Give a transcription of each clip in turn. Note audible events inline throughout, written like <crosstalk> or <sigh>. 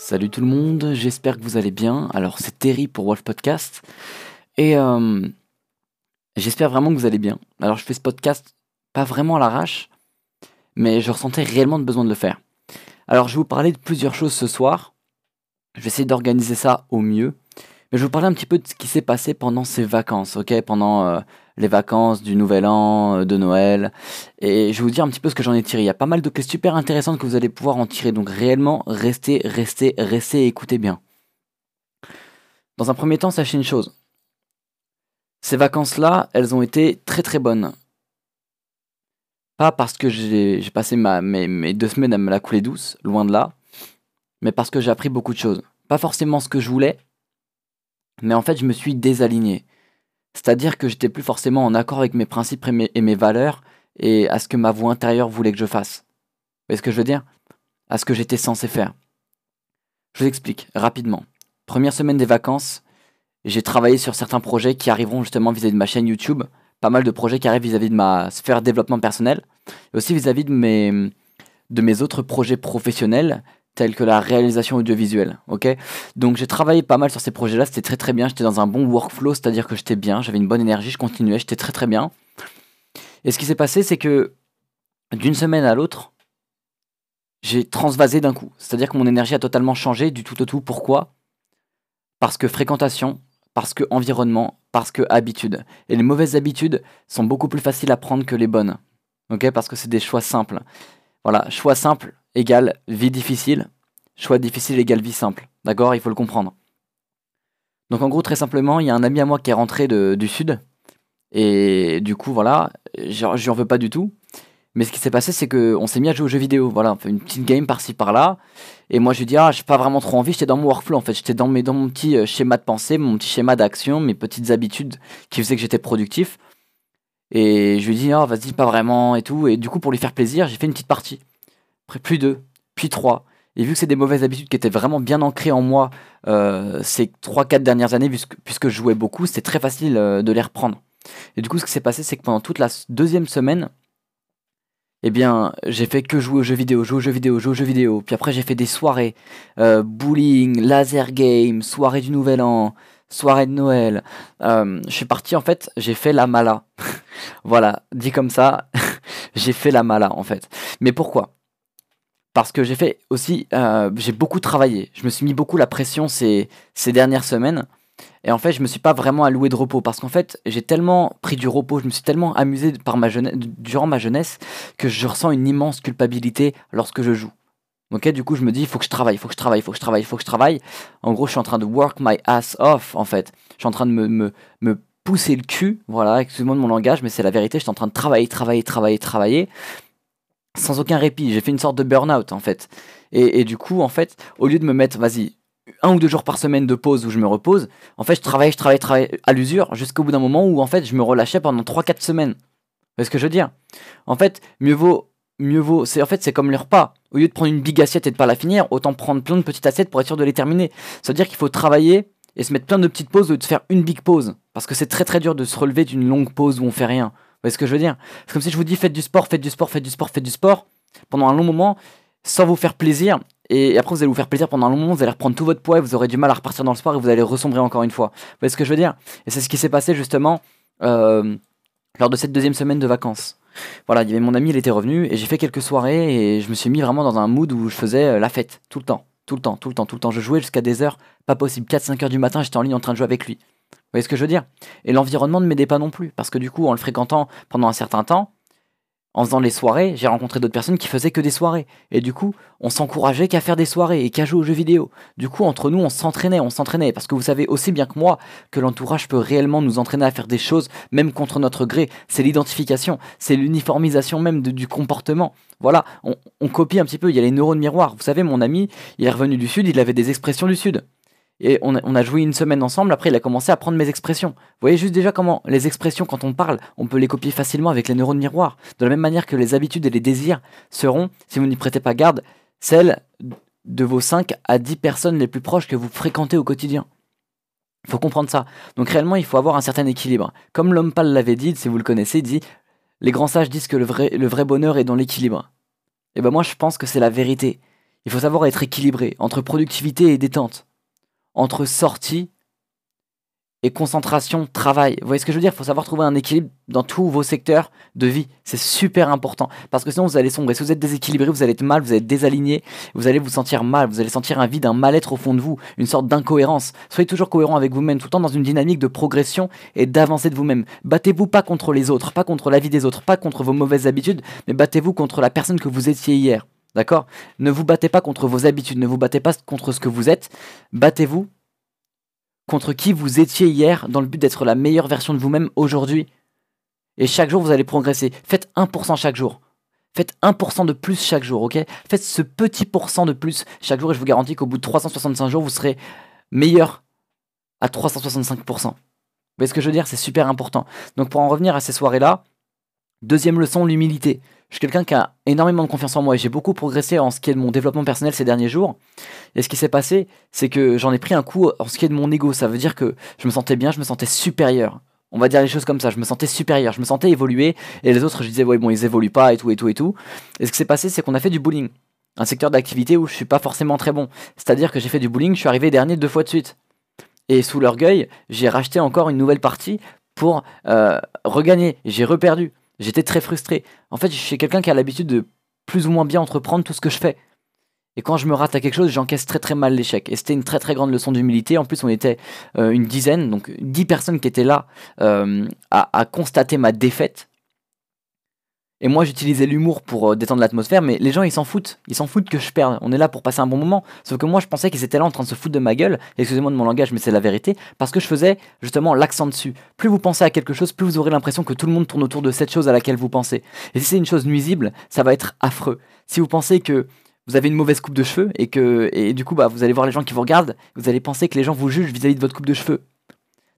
Salut tout le monde, j'espère que vous allez bien. Alors c'est Terry pour Wolf Podcast. Et euh, j'espère vraiment que vous allez bien. Alors je fais ce podcast pas vraiment à l'arrache, mais je ressentais réellement le besoin de le faire. Alors je vais vous parler de plusieurs choses ce soir. Je vais essayer d'organiser ça au mieux. Mais je vais vous parler un petit peu de ce qui s'est passé pendant ces vacances, ok? Pendant euh, les vacances du Nouvel An, euh, de Noël. Et je vais vous dire un petit peu ce que j'en ai tiré. Il y a pas mal de clés super intéressantes que vous allez pouvoir en tirer. Donc réellement, restez, restez, restez et écoutez bien. Dans un premier temps, sachez une chose. Ces vacances-là, elles ont été très très bonnes. Pas parce que j'ai passé mes deux semaines à me la couler douce, loin de là, mais parce que j'ai appris beaucoup de choses. Pas forcément ce que je voulais, mais en fait, je me suis désaligné. C'est-à-dire que j'étais plus forcément en accord avec mes principes et mes, valeurs et à ce que ma voix intérieure voulait que je fasse. Vous voyez ce que je veux dire? À ce que j'étais censé faire. Je vous explique rapidement. Première semaine des vacances, j'ai travaillé sur certains projets qui arriveront justement vis-à-vis de ma chaîne YouTube. Pas mal de projets qui arrivent vis-à-vis de ma sphère développement personnel. Et aussi vis-à-vis de mes, de mes autres projets professionnels tels que la réalisation audiovisuelle. Ok, donc j'ai travaillé pas mal sur ces projets-là, c'était très très bien. J'étais dans un bon workflow, c'est-à-dire que j'étais bien, j'avais une bonne énergie, je continuais, j'étais très très bien. Et ce qui s'est passé, c'est que d'une semaine à l'autre, j'ai transvasé d'un coup. C'est-à-dire que mon énergie a totalement changé du tout au tout. Pourquoi? Parce que fréquentation, parce que environnement, parce que habitude. Et les mauvaises habitudes sont beaucoup plus faciles à prendre que les bonnes. Ok? Parce que c'est des choix simples. Voilà, choix simple égale vie difficile, choix difficile égale vie simple. D'accord? Il faut le comprendre. Donc en gros, très simplement, il y a un ami à moi qui est rentré du sud. Et du coup, voilà, je n'en veux pas du tout. Mais ce qui s'est passé, c'est qu'on s'est mis à jouer aux jeux vidéo. Voilà, on fait une petite game par-ci par-là. Et moi, je lui dis, ah, j'ai pas vraiment trop envie. J'étais dans mon workflow, en fait. J'étais dans, dans mon petit euh, schéma de pensée, mon petit schéma d'action, mes petites habitudes qui faisaient que j'étais productif. Et je lui dis, ah, vas-y, pas vraiment et tout. Et du coup, pour lui faire plaisir, j'ai fait une petite partie après plus deux, puis trois. Et vu que c'est des mauvaises habitudes qui étaient vraiment bien ancrées en moi euh, ces 3-4 dernières années, puisque, puisque je jouais beaucoup, c'était très facile euh, de les reprendre. Et du coup, ce qui s'est passé, c'est que pendant toute la deuxième semaine, eh bien, j'ai fait que jouer aux jeux vidéo, jouer aux jeux vidéo, jouer aux jeux vidéo. Puis après, j'ai fait des soirées, euh, bowling, laser game, soirée du Nouvel An, soirée de Noël. je suis parti, en fait, j'ai fait la mala. <laughs> voilà, dit comme ça, <laughs> j'ai fait la mala, en fait. Mais pourquoi? Parce que j'ai fait aussi, euh, j'ai beaucoup travaillé. Je me suis mis beaucoup la pression ces, ces dernières semaines. Et en fait, je me suis pas vraiment alloué de repos parce qu'en fait, j'ai tellement pris du repos, je me suis tellement amusé par ma durant ma jeunesse que je ressens une immense culpabilité lorsque je joue. Ok, du coup, je me dis, il faut que je travaille, il faut que je travaille, il faut que je travaille, il faut que je travaille. En gros, je suis en train de work my ass off, en fait. Je suis en train de me, me, me pousser le cul, voilà, excusez-moi de mon langage, mais c'est la vérité. Je suis en train de travailler, travailler, travailler, travailler sans aucun répit. J'ai fait une sorte de burn-out en fait. Et, du coup, en fait, au lieu de me mettre, vas-y, un ou deux jours par semaine de pause où je me repose, en fait, je travaille, je travaille, je travaille à l'usure jusqu'au bout d'un moment où en fait, je me relâchais pendant 3-4 semaines. Voyez ce que je veux dire? En fait, mieux vaut, mieux vaut, c'est en fait, c'est comme les repas. Au lieu de prendre une big assiette et de pas la finir, autant prendre plein de petites assiettes pour être sûr de les terminer. Ça veut dire qu'il faut travailler et se mettre plein de petites pauses au lieu de faire une big pause. Parce que c'est très très dur de se relever d'une longue pause où on fait rien. Vous voyez ce que je veux dire? C'est comme si je vous dis faites du sport, faites du sport, faites du sport, faites du sport pendant un long moment sans vous faire plaisir. Et après, vous allez vous faire plaisir pendant un long moment, vous allez reprendre tout votre poids et vous aurez du mal à repartir dans le sport et vous allez ressombrer encore une fois. Vous voyez ce que je veux dire? Et c'est ce qui s'est passé justement euh, lors de cette deuxième semaine de vacances. Voilà, il y avait mon ami, il était revenu et j'ai fait quelques soirées et je me suis mis vraiment dans un mood où je faisais euh, la fête tout le temps, tout le temps, tout le temps, tout le temps. Je jouais jusqu'à des heures, pas possible, 4-5 heures du matin, j'étais en ligne en train de jouer avec lui. Vous voyez ce que je veux dire? Et l'environnement ne m'aidait pas non plus, parce que du coup, en le fréquentant pendant un certain temps, en faisant les soirées, j'ai rencontré d'autres personnes qui faisaient que des soirées. Et du coup, on s'encourageait qu'à faire des soirées et qu'à jouer aux jeux vidéo. Du coup, entre nous, on s'entraînait, on s'entraînait. Parce que vous savez aussi bien que moi que l'entourage peut réellement nous entraîner à faire des choses, même contre notre gré. C'est l'identification, c'est l'uniformisation même du comportement. Voilà, on, on copie un petit peu. Il y a les neurones miroirs. Vous savez, mon ami, il est revenu du Sud, il avait des expressions du Sud. Et on a, joué une semaine ensemble, après il a commencé à prendre mes expressions. Vous voyez juste déjà comment les expressions, quand on parle, on peut les copier facilement avec les neurones miroirs. De la même manière que les habitudes et les désirs seront, si vous n'y prêtez pas garde, celles de vos 5 à 10 personnes les plus proches que vous fréquentez au quotidien. Il faut comprendre ça. Donc réellement, il faut avoir un certain équilibre. Comme l'homme pâle l'avait dit, si vous le connaissez, dit Les grands sages disent que le vrai, bonheur est dans l'équilibre. Et ben moi, je pense que c'est la vérité. Il faut savoir être équilibré entre productivité et détente, entre sortie et concentration, travail. Vous voyez ce que je veux dire? Il faut savoir trouver un équilibre dans tous vos secteurs de vie. C'est super important. Parce que sinon, vous allez sombrer. Si vous êtes déséquilibré, vous allez être mal, vous allez être désaligné, vous allez vous sentir mal, vous allez sentir un vide, un mal-être au fond de vous, une sorte d'incohérence. Soyez toujours cohérent avec vous-même, tout le temps dans une dynamique de progression et d'avancée de vous-même. Battez-vous pas contre les autres, pas contre la vie des autres, pas contre vos mauvaises habitudes, mais battez-vous contre la personne que vous étiez hier. D'accord? Ne vous battez pas contre vos habitudes, ne vous battez pas contre ce que vous êtes. Battez-vous contre qui vous étiez hier dans le but d'être la meilleure version de vous-même aujourd'hui. Et chaque jour, vous allez progresser. Faites 1% chaque jour. Faites 1% de plus chaque jour, ok? Faites ce petit pourcent de plus chaque jour et je vous garantis qu'au bout de 365 jours, vous serez meilleur à 365%. Vous voyez ce que je veux dire? C'est super important. Donc pour en revenir à ces soirées-là, deuxième leçon, l'humilité. Je suis quelqu'un qui a énormément de confiance en moi et j'ai beaucoup progressé en ce qui est de mon développement personnel ces derniers jours. Et ce qui s'est passé, c'est que j'en ai pris un coup en ce qui est de mon ego. Ça veut dire que je me sentais bien, je me sentais supérieur. On va dire les choses comme ça, je me sentais supérieur, je me sentais évoluer et les autres je disais ouais bon ils évoluent pas et tout et tout et tout. Et ce qui s'est passé c'est qu'on a fait du bowling, un secteur d'activité où je suis pas forcément très bon. C'est-à-dire que j'ai fait du bowling, je suis arrivé dernier deux fois de suite. Et sous l'orgueil, j'ai racheté encore une nouvelle partie pour euh, regagner. J'ai reperdu. J'étais très frustré. En fait, je suis quelqu'un qui a l'habitude de plus ou moins bien entreprendre tout ce que je fais. Et quand je me rate à quelque chose, j'encaisse très très mal l'échec. Et c'était une très très grande leçon d'humilité. En plus, on était euh, une dizaine, donc dix personnes qui étaient là euh, à, constater ma défaite. Et moi, j'utilisais l'humour pour euh, détendre l'atmosphère, mais les gens, ils s'en foutent. Ils s'en foutent que je perde. On est là pour passer un bon moment. Sauf que moi, je pensais qu'ils étaient là en train de se foutre de ma gueule. Excusez-moi de mon langage, mais c'est la vérité. Parce que je faisais justement l'accent dessus. Plus vous pensez à quelque chose, plus vous aurez l'impression que tout le monde tourne autour de cette chose à laquelle vous pensez. Et si c'est une chose nuisible, ça va être affreux. Si vous pensez que vous avez une mauvaise coupe de cheveux et que et du coup, bah, vous allez voir les gens qui vous regardent, vous allez penser que les gens vous jugent vis-à-vis de votre coupe de cheveux.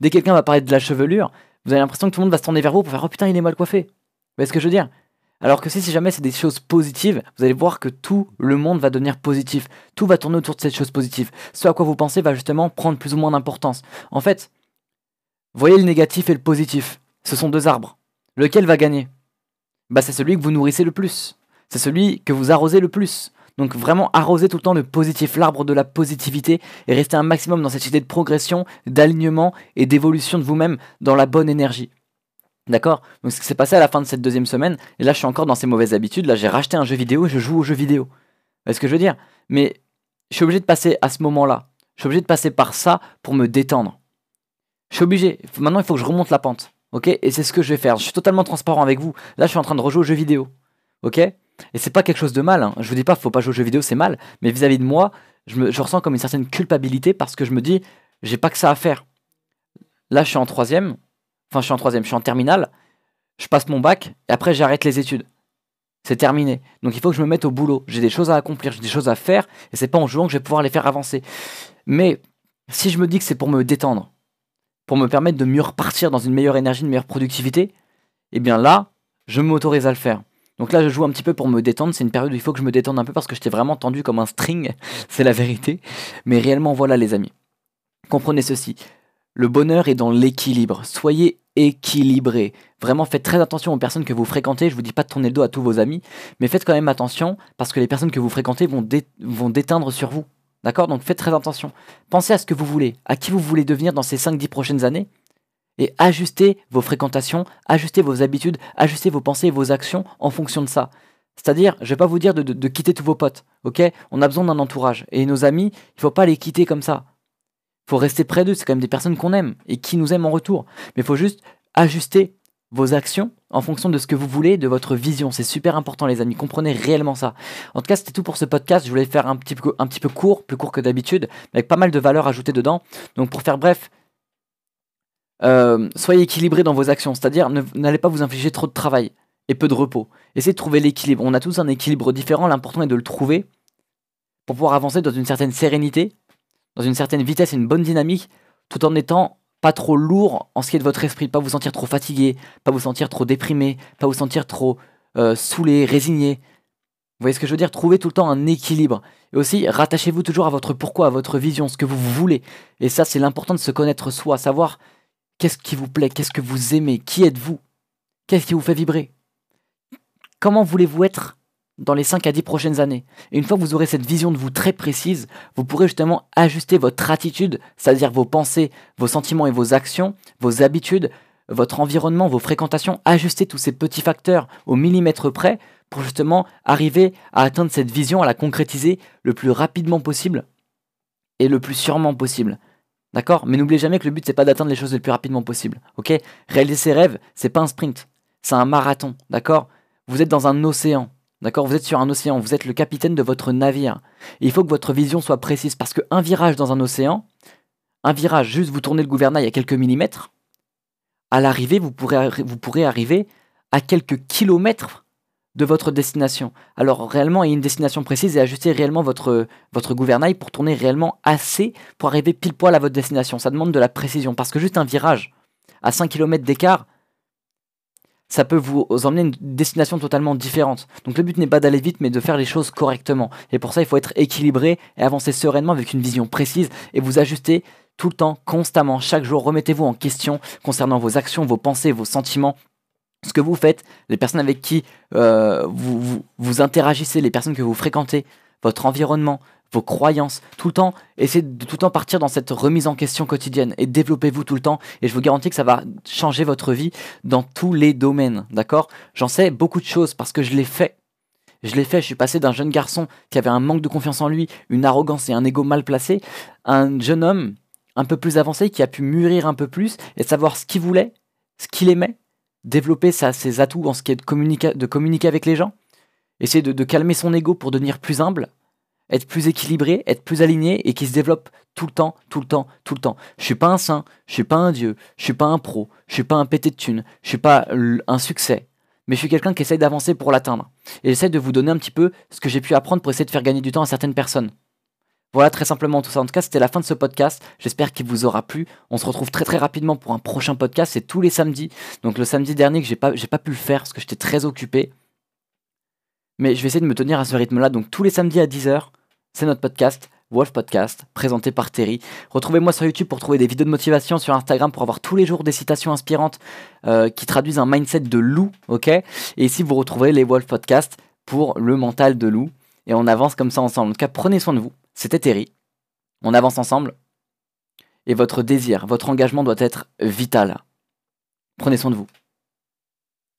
Dès que quelqu'un va parler de la chevelure, vous avez l'impression que tout le monde va se tourner vers vous pour faire Oh putain, il est mal coiffé. Vous voyez ce que je veux dire? Alors que si, si jamais c'est des choses positives, vous allez voir que tout le monde va devenir positif. Tout va tourner autour de cette chose positive. Ce à quoi vous pensez va justement prendre plus ou moins d'importance. En fait, voyez le négatif et le positif. Ce sont deux arbres. Lequel va gagner? Bah c'est celui que vous nourrissez le plus. C'est celui que vous arrosez le plus. Donc vraiment arroser tout le temps le positif, l'arbre de la positivité, et rester un maximum dans cette idée de progression, d'alignement et d'évolution de vous-même dans la bonne énergie. D'accord? Donc ce qui s'est passé à la fin de cette deuxième semaine, et là je suis encore dans ces mauvaises habitudes, là j'ai racheté un jeu vidéo et je joue au jeu vidéo. est ce que je veux dire? Mais je suis obligé de passer à ce moment-là. Je suis obligé de passer par ça pour me détendre. Je suis obligé. Maintenant il faut que je remonte la pente. Ok? Et c'est ce que je vais faire. Je suis totalement transparent avec vous. Là je suis en train de rejouer au jeu vidéo. Ok? Et c'est pas quelque chose de mal. Hein. Je vous dis pas faut pas jouer au jeu vidéo, c'est mal. Mais vis-à-vis de moi, je, je ressens comme une certaine culpabilité parce que je me dis j'ai pas que ça à faire. Là je suis en troisième Enfin, je suis en troisième, je suis en terminale. Je passe mon bac et après j'arrête les études. C'est terminé. Donc il faut que je me mette au boulot. J'ai des choses à accomplir, j'ai des choses à faire et c'est pas en jouant que je vais pouvoir les faire avancer. Mais si je me dis que c'est pour me détendre, pour me permettre de mieux repartir dans une meilleure énergie, une meilleure productivité, eh bien là, je m'autorise à le faire. Donc là, je joue un petit peu pour me détendre. C'est une période où il faut que je me détende un peu parce que j'étais vraiment tendu comme un string. <laughs> c'est la vérité. Mais réellement, voilà les amis. Comprenez ceci. Le bonheur est dans l'équilibre. Soyez équilibré. Vraiment, faites très attention aux personnes que vous fréquentez. Je vous dis pas de tourner le dos à tous vos amis, mais faites quand même attention parce que les personnes que vous fréquentez vont, déteindre sur vous. D'accord? Donc faites très attention. Pensez à ce que vous voulez, à qui vous voulez devenir dans ces 5-10 prochaines années et ajustez vos fréquentations, ajustez vos habitudes, ajustez vos pensées et vos actions en fonction de ça. C'est-à-dire, je vais pas vous dire de, quitter tous vos potes, ok? On a besoin d'un entourage. Et nos amis, il faut pas les quitter comme ça faut rester près d'eux, c'est quand même des personnes qu'on aime et qui nous aiment en retour. Mais il faut juste ajuster vos actions en fonction de ce que vous voulez, de votre vision. C'est super important, les amis. Comprenez réellement ça. En tout cas, c'était tout pour ce podcast. Je voulais faire un petit peu, un petit peu court, plus court que d'habitude, avec pas mal de valeurs ajoutées dedans. Donc, pour faire bref, euh, soyez équilibré dans vos actions. C'est-à-dire, n'allez pas vous infliger trop de travail et peu de repos. Essayez de trouver l'équilibre. On a tous un équilibre différent. L'important est de le trouver pour pouvoir avancer dans une certaine sérénité dans une certaine vitesse et une bonne dynamique, tout en étant pas trop lourd en ce qui est de votre esprit, pas vous sentir trop fatigué, pas vous sentir trop déprimé, pas vous sentir trop euh, saoulé, résigné. Vous voyez ce que je veux dire? Trouvez tout le temps un équilibre. Et aussi, rattachez-vous toujours à votre pourquoi, à votre vision, ce que vous voulez. Et ça, c'est l'important de se connaître soi, savoir qu'est-ce qui vous plaît, qu'est-ce que vous aimez, qui êtes-vous, qu'est-ce qui vous fait vibrer, comment voulez-vous être dans les 5 à 10 prochaines années. Et une fois que vous aurez cette vision de vous très précise, vous pourrez justement ajuster votre attitude, c'est-à-dire vos pensées, vos sentiments et vos actions, vos habitudes, votre environnement, vos fréquentations, ajuster tous ces petits facteurs au millimètre près pour justement arriver à atteindre cette vision, à la concrétiser le plus rapidement possible et le plus sûrement possible. D'accord? Mais n'oubliez jamais que le but c'est pas d'atteindre les choses le plus rapidement possible. OK? Réaliser ses rêves, c'est pas un sprint, c'est un marathon, d'accord? Vous êtes dans un océan. Vous êtes sur un océan, vous êtes le capitaine de votre navire. il faut que votre vision soit précise parce qu'un virage dans un océan, un virage, juste vous tournez le gouvernail à quelques millimètres, à l'arrivée, vous pourrez, arriver à quelques kilomètres de votre destination. Alors réellement, il y a une destination précise et ajuster réellement votre, votre gouvernail pour tourner réellement assez pour arriver pile poil à votre destination. Ça demande de la précision parce que juste un virage à 5 km d'écart, ça peut vous emmener une destination totalement différente. Donc le but n'est pas d'aller vite, mais de faire les choses correctement. Et pour ça, il faut être équilibré et avancer sereinement avec une vision précise et vous ajuster tout le temps, constamment, chaque jour. Remettez-vous en question concernant vos actions, vos pensées, vos sentiments ce que vous faites, les personnes avec qui euh, vous, vous, interagissez, les personnes que vous fréquentez, votre environnement, vos croyances, tout le temps, essayez de tout le temps partir dans cette remise en question quotidienne et développez-vous tout le temps. Et je vous garantis que ça va changer votre vie dans tous les domaines, d'accord? J'en sais beaucoup de choses parce que je l'ai fait. Je l'ai fait, je suis passé d'un jeune garçon qui avait un manque de confiance en lui, une arrogance et un ego mal placé, à un jeune homme un peu plus avancé qui a pu mûrir un peu plus et savoir ce qu'il voulait, ce qu'il aimait développer ses atouts en ce qui est de, communiquer, de communiquer avec les gens, essayer de, calmer son ego pour devenir plus humble, être plus équilibré, être plus aligné et qui se développe tout le temps, tout le temps, tout le temps. Je suis pas un saint, je suis pas un dieu, je suis pas un pro, je suis pas un pété de thunes, je suis pas un succès, mais je suis quelqu'un qui essaye d'avancer pour l'atteindre. Et j'essaie de vous donner un petit peu ce que j'ai pu apprendre pour essayer de faire gagner du temps à certaines personnes. Voilà très simplement tout ça. En tout cas, c'était la fin de ce podcast. J'espère qu'il vous aura plu. On se retrouve très très rapidement pour un prochain podcast. C'est tous les samedis. Donc le samedi dernier que j'ai pas, j'ai pas pu le faire parce que j'étais très occupé. Mais je vais essayer de me tenir à ce rythme-là. Donc tous les samedis à 10h, c'est notre podcast. Wolf Podcast, présenté par Terry. Retrouvez-moi sur YouTube pour trouver des vidéos de motivation, sur Instagram pour avoir tous les jours des citations inspirantes euh, qui traduisent un mindset de loup, ok? Et ici, vous retrouverez les Wolf Podcast pour le mental de loup. Et on avance comme ça ensemble. En tout cas, prenez soin de vous. C'était Terry. On avance ensemble. Et votre désir, votre engagement doit être vital. Prenez soin de vous.